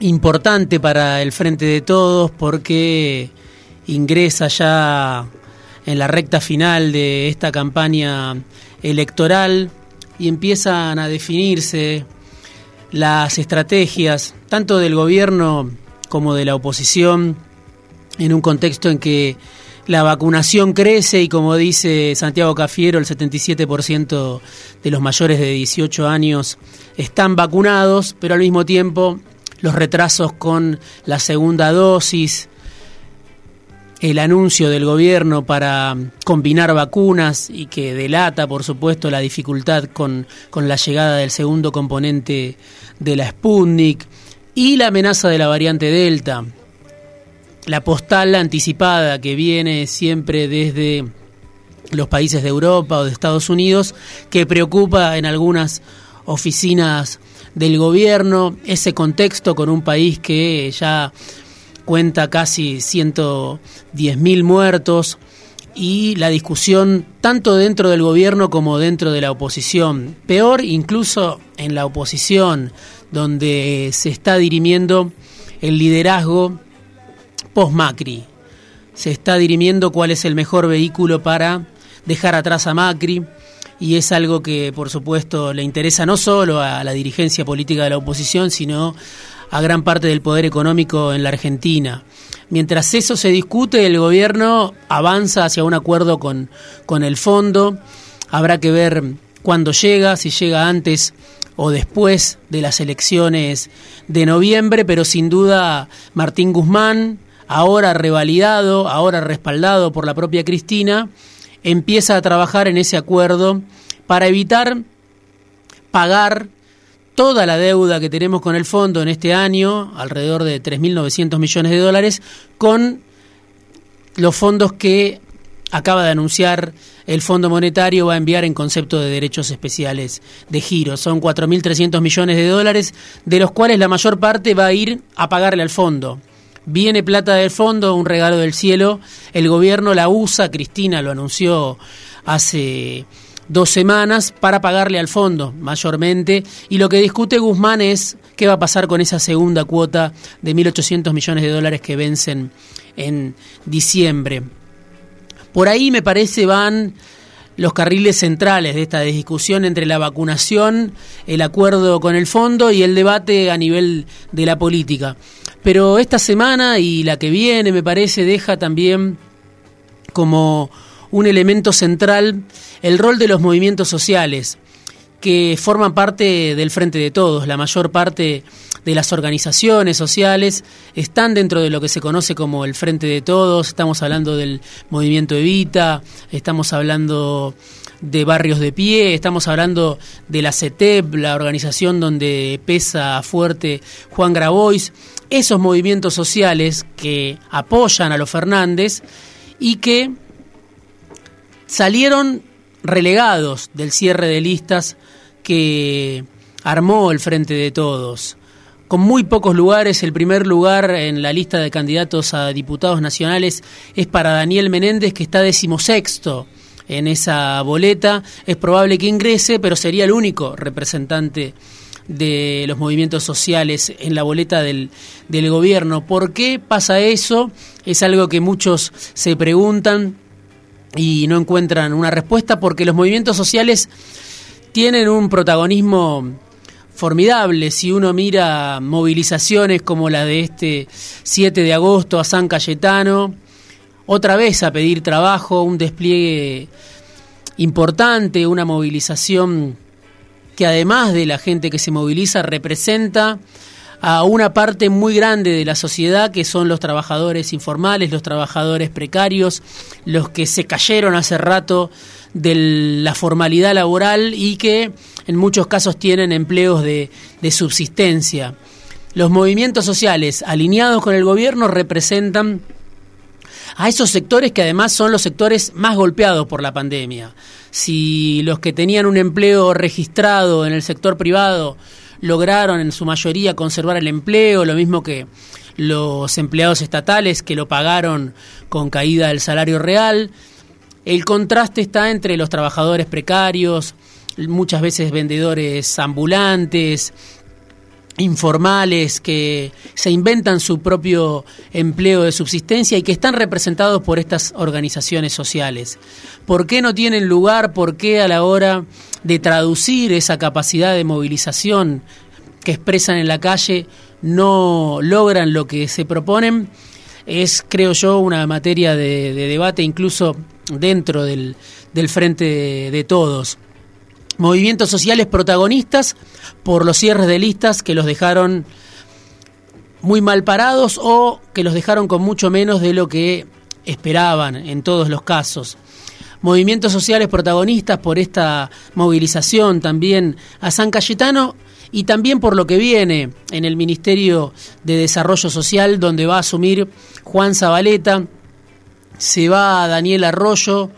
importante para el Frente de Todos porque ingresa ya en la recta final de esta campaña electoral y empiezan a definirse las estrategias tanto del gobierno como de la oposición en un contexto en que la vacunación crece y como dice Santiago Cafiero, el 77% de los mayores de 18 años están vacunados, pero al mismo tiempo los retrasos con la segunda dosis, el anuncio del gobierno para combinar vacunas y que delata, por supuesto, la dificultad con, con la llegada del segundo componente de la Sputnik y la amenaza de la variante Delta. La postal anticipada que viene siempre desde los países de Europa o de Estados Unidos, que preocupa en algunas oficinas del gobierno, ese contexto con un país que ya cuenta casi 110.000 muertos y la discusión tanto dentro del gobierno como dentro de la oposición. Peor incluso en la oposición, donde se está dirimiendo el liderazgo post-Macri. Se está dirimiendo cuál es el mejor vehículo para dejar atrás a Macri y es algo que por supuesto le interesa no solo a la dirigencia política de la oposición, sino a gran parte del poder económico en la Argentina. Mientras eso se discute, el gobierno avanza hacia un acuerdo con, con el fondo. Habrá que ver cuándo llega, si llega antes o después de las elecciones de noviembre, pero sin duda Martín Guzmán, ahora revalidado, ahora respaldado por la propia Cristina, empieza a trabajar en ese acuerdo para evitar pagar toda la deuda que tenemos con el fondo en este año, alrededor de 3.900 millones de dólares, con los fondos que acaba de anunciar el Fondo Monetario va a enviar en concepto de derechos especiales de giro. Son 4.300 millones de dólares, de los cuales la mayor parte va a ir a pagarle al fondo. Viene plata del fondo, un regalo del cielo, el gobierno la usa, Cristina lo anunció hace dos semanas para pagarle al fondo mayormente y lo que discute Guzmán es qué va a pasar con esa segunda cuota de 1.800 millones de dólares que vencen en diciembre. Por ahí me parece van los carriles centrales de esta discusión entre la vacunación, el acuerdo con el fondo y el debate a nivel de la política. Pero esta semana y la que viene me parece deja también como un elemento central el rol de los movimientos sociales que forman parte del Frente de Todos. La mayor parte de las organizaciones sociales están dentro de lo que se conoce como el Frente de Todos. Estamos hablando del movimiento Evita, estamos hablando de Barrios de Pie, estamos hablando de la CETEP, la organización donde pesa fuerte Juan Grabois. Esos movimientos sociales que apoyan a los Fernández y que salieron relegados del cierre de listas que armó el Frente de Todos. Con muy pocos lugares, el primer lugar en la lista de candidatos a diputados nacionales es para Daniel Menéndez, que está decimosexto en esa boleta. Es probable que ingrese, pero sería el único representante de los movimientos sociales en la boleta del, del gobierno. ¿Por qué pasa eso? Es algo que muchos se preguntan y no encuentran una respuesta porque los movimientos sociales tienen un protagonismo formidable. Si uno mira movilizaciones como la de este 7 de agosto a San Cayetano, otra vez a pedir trabajo, un despliegue importante, una movilización que además de la gente que se moviliza representa a una parte muy grande de la sociedad que son los trabajadores informales, los trabajadores precarios, los que se cayeron hace rato de la formalidad laboral y que en muchos casos tienen empleos de, subsistencia. los movimientos sociales alineados con el gobierno representan a esos sectores que además son los sectores más golpeados por la pandemia. Si los que tenían un empleo registrado en el sector privado lograron en su mayoría conservar el empleo, lo mismo que los empleados estatales que lo pagaron con caída del salario real, el contraste está entre los trabajadores precarios, muchas veces vendedores ambulantes, informales que se inventan su propio empleo de subsistencia y que están representados por estas organizaciones sociales. ¿Por qué no tienen lugar? ¿Por qué a la hora de traducir esa capacidad de movilización que expresan en la calle no logran lo que se proponen? Es, creo yo, una materia de, debate incluso dentro del, del frente de todos movimientos sociales protagonistas por los cierres de listas que los dejaron muy mal parados o que los dejaron con mucho menos de lo que esperaban en todos los casos. Movimientos sociales protagonistas por esta movilización también a San Cayetano y también por lo que viene en el Ministerio de Desarrollo Social donde va a asumir Juan Zabaleta, se va Daniel Arroyo,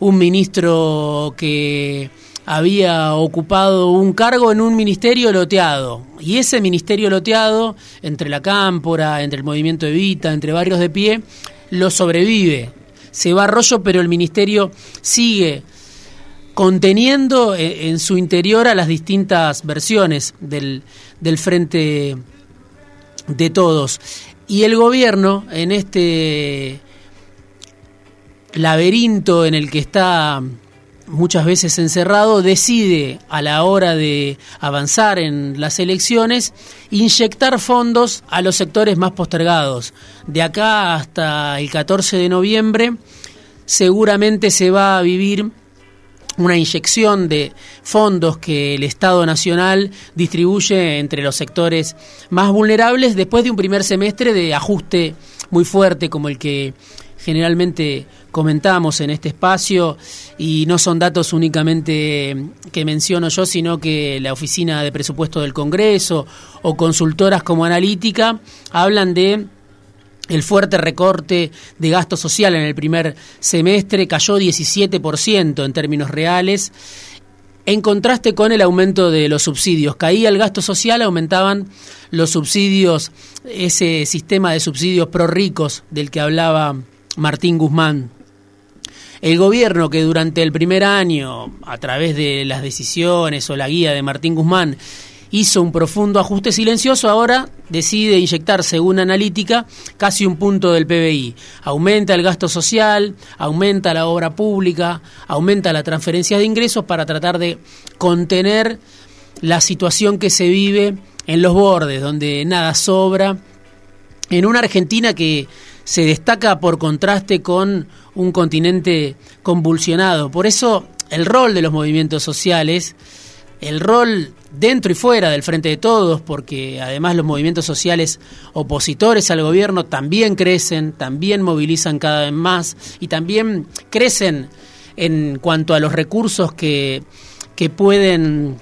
un ministro que había ocupado un cargo en un ministerio loteado. Y ese ministerio loteado, entre la Cámpora, entre el movimiento Evita, entre varios de pie, lo sobrevive. Se va a rollo, pero el ministerio sigue conteniendo eh, en su interior a las distintas versiones del, del frente de todos. Y el gobierno, en este laberinto en el que está muchas veces encerrado, decide a la hora de avanzar en las elecciones inyectar fondos a los sectores más postergados. De acá hasta el 14 de noviembre seguramente se va a vivir una inyección de fondos que el Estado Nacional distribuye entre los sectores más vulnerables después de un primer semestre de ajuste muy fuerte como el que generalmente comentamos en este espacio y no son datos únicamente que menciono yo, sino que la Oficina de Presupuesto del Congreso o consultoras como Analítica hablan de el fuerte recorte de gasto social en el primer semestre cayó 17% en términos reales, en contraste con el aumento de los subsidios. Caía el gasto social, aumentaban los subsidios, ese sistema de subsidios pro ricos del que hablaba Martín Guzmán el gobierno que durante el primer año, a través de las decisiones o la guía de Martín Guzmán, hizo un profundo ajuste silencioso, ahora decide inyectar, según analítica, casi un punto del PBI. Aumenta el gasto social, aumenta la obra pública, aumenta la transferencia de ingresos para tratar de contener la situación que se vive en los bordes, donde nada sobra, en una Argentina que se destaca por contraste con un continente convulsionado. Por eso el rol de los movimientos sociales, el rol dentro y fuera del Frente de Todos, porque además los movimientos sociales opositores al gobierno también crecen, también movilizan cada vez más y también crecen en cuanto a los recursos que, que pueden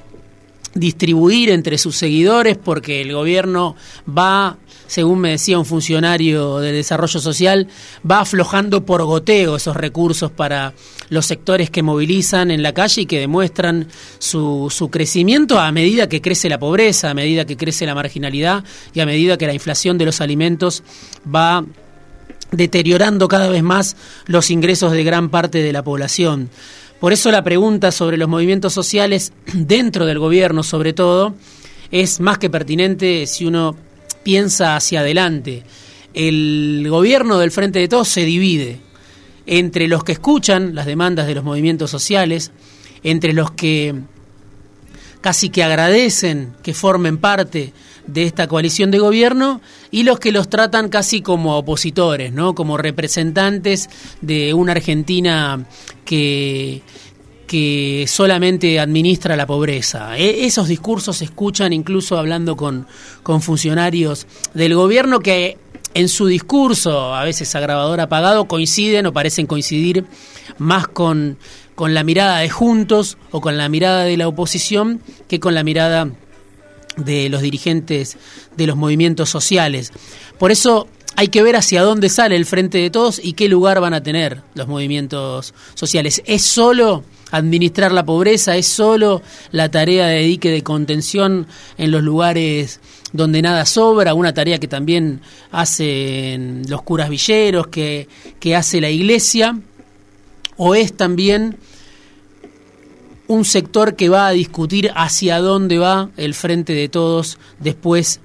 distribuir entre sus seguidores porque el gobierno va según me decía un funcionario de desarrollo social, va aflojando por goteo esos recursos para los sectores que movilizan en la calle y que demuestran su, su crecimiento a medida que crece la pobreza, a medida que crece la marginalidad y a medida que la inflación de los alimentos va deteriorando cada vez más los ingresos de gran parte de la población. Por eso la pregunta sobre los movimientos sociales dentro del gobierno, sobre todo, es más que pertinente si uno piensa hacia adelante. El gobierno del Frente de Todos se divide entre los que escuchan las demandas de los movimientos sociales, entre los que casi que agradecen que formen parte de esta coalición de gobierno y los que los tratan casi como opositores, ¿no? Como representantes de una Argentina que que solamente administra la pobreza. E, esos discursos se escuchan incluso hablando con, con funcionarios del gobierno que en su discurso, a veces agravador apagado, coinciden o parecen coincidir más con, con la mirada de Juntos o con la mirada de la oposición que con la mirada de los dirigentes de los movimientos sociales. Por eso hay que ver hacia dónde sale el frente de todos y qué lugar van a tener los movimientos sociales. ¿Es solo administrar la pobreza? ¿Es solo la tarea de dique de contención en los lugares donde nada sobra? Una tarea que también hacen los curas villeros, que, que hace la iglesia. ¿O es también un sector que va a discutir hacia dónde va el frente de todos después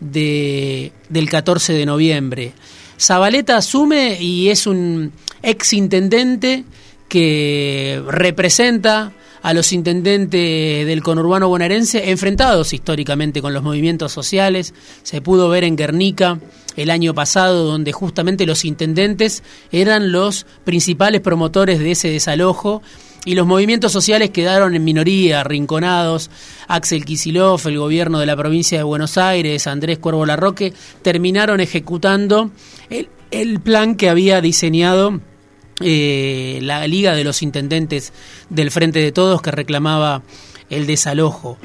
de, del 14 de noviembre. Zabaleta asume y es un ex intendente que representa a los intendentes del conurbano bonaerense enfrentados históricamente con los movimientos sociales. Se pudo ver en Guernica el año pasado, donde justamente los intendentes eran los principales promotores de ese desalojo y los movimientos sociales quedaron en minoría, arrinconados. Axel Kisilov, el gobierno de la provincia de Buenos Aires, Andrés Cuervo Larroque, terminaron ejecutando el, plan que había diseñado eh, la Liga de los Intendentes del Frente de Todos que reclamaba el desalojo.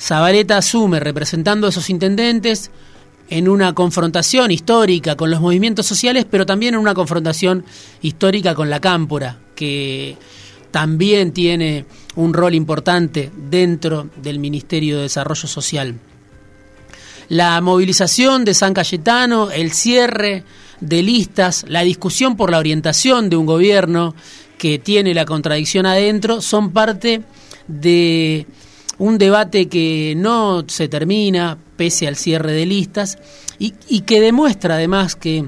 Zabaleta asume representando a esos intendentes en una confrontación histórica con los movimientos sociales, pero también en una confrontación histórica con la cámpora, que también tiene un rol importante dentro del Ministerio de Desarrollo Social. La movilización de San Cayetano, el cierre de listas, la discusión por la orientación de un gobierno que tiene la contradicción adentro, son parte de un debate que no se termina pese al cierre de listas y, que demuestra además que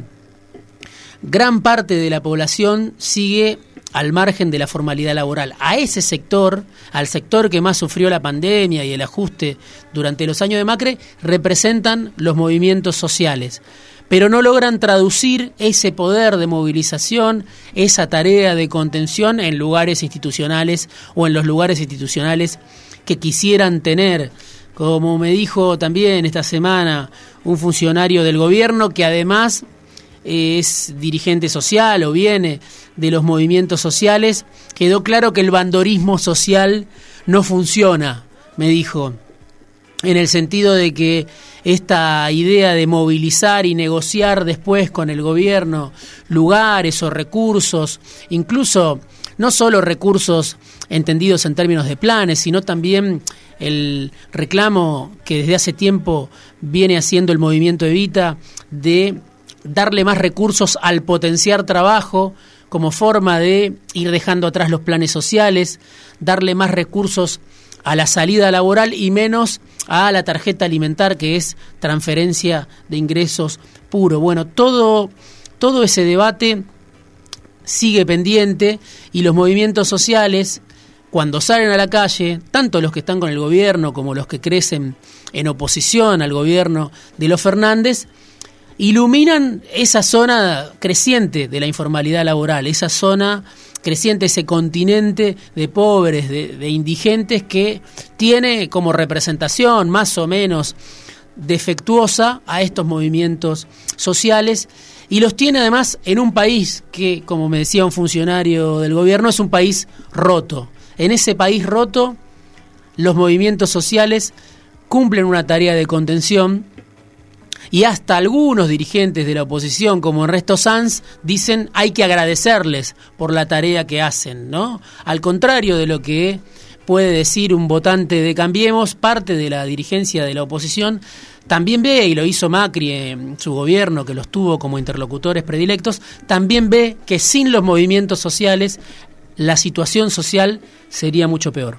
gran parte de la población sigue al margen de la formalidad laboral. A ese sector, al sector que más sufrió la pandemia y el ajuste durante los años de Macre, representan los movimientos sociales pero no logran traducir ese poder de movilización, esa tarea de contención en lugares institucionales o en los lugares institucionales que quisieran tener. Como me dijo también esta semana un funcionario del gobierno que además es dirigente social o viene de los movimientos sociales, quedó claro que el bandorismo social no funciona, me dijo, en el sentido de que esta idea de movilizar y negociar después con el gobierno lugares o recursos, incluso no solo recursos entendidos en términos de planes, sino también el reclamo que desde hace tiempo viene haciendo el movimiento Evita de darle más recursos al potenciar trabajo como forma de ir dejando atrás los planes sociales, darle más recursos a la salida laboral y menos a la tarjeta alimentar que es transferencia de ingresos puro. Bueno, todo, todo ese debate sigue pendiente y los movimientos sociales, cuando salen a la calle, tanto los que están con el gobierno como los que crecen en oposición al gobierno de los Fernández, iluminan esa zona creciente de la informalidad laboral, esa zona creciente, ese continente de pobres, de, indigentes que tiene como representación más o menos defectuosa a estos movimientos sociales y los tiene además en un país que, como me decía un funcionario del gobierno, es un país roto. En ese país roto, los movimientos sociales cumplen una tarea de contención y hasta algunos dirigentes de la oposición, como Ernesto Sanz, dicen hay que agradecerles por la tarea que hacen, ¿no? Al contrario de lo que puede decir un votante de Cambiemos, parte de la dirigencia de la oposición también ve, y lo hizo Macri en su gobierno, que los tuvo como interlocutores predilectos, también ve que sin los movimientos sociales la situación social sería mucho peor.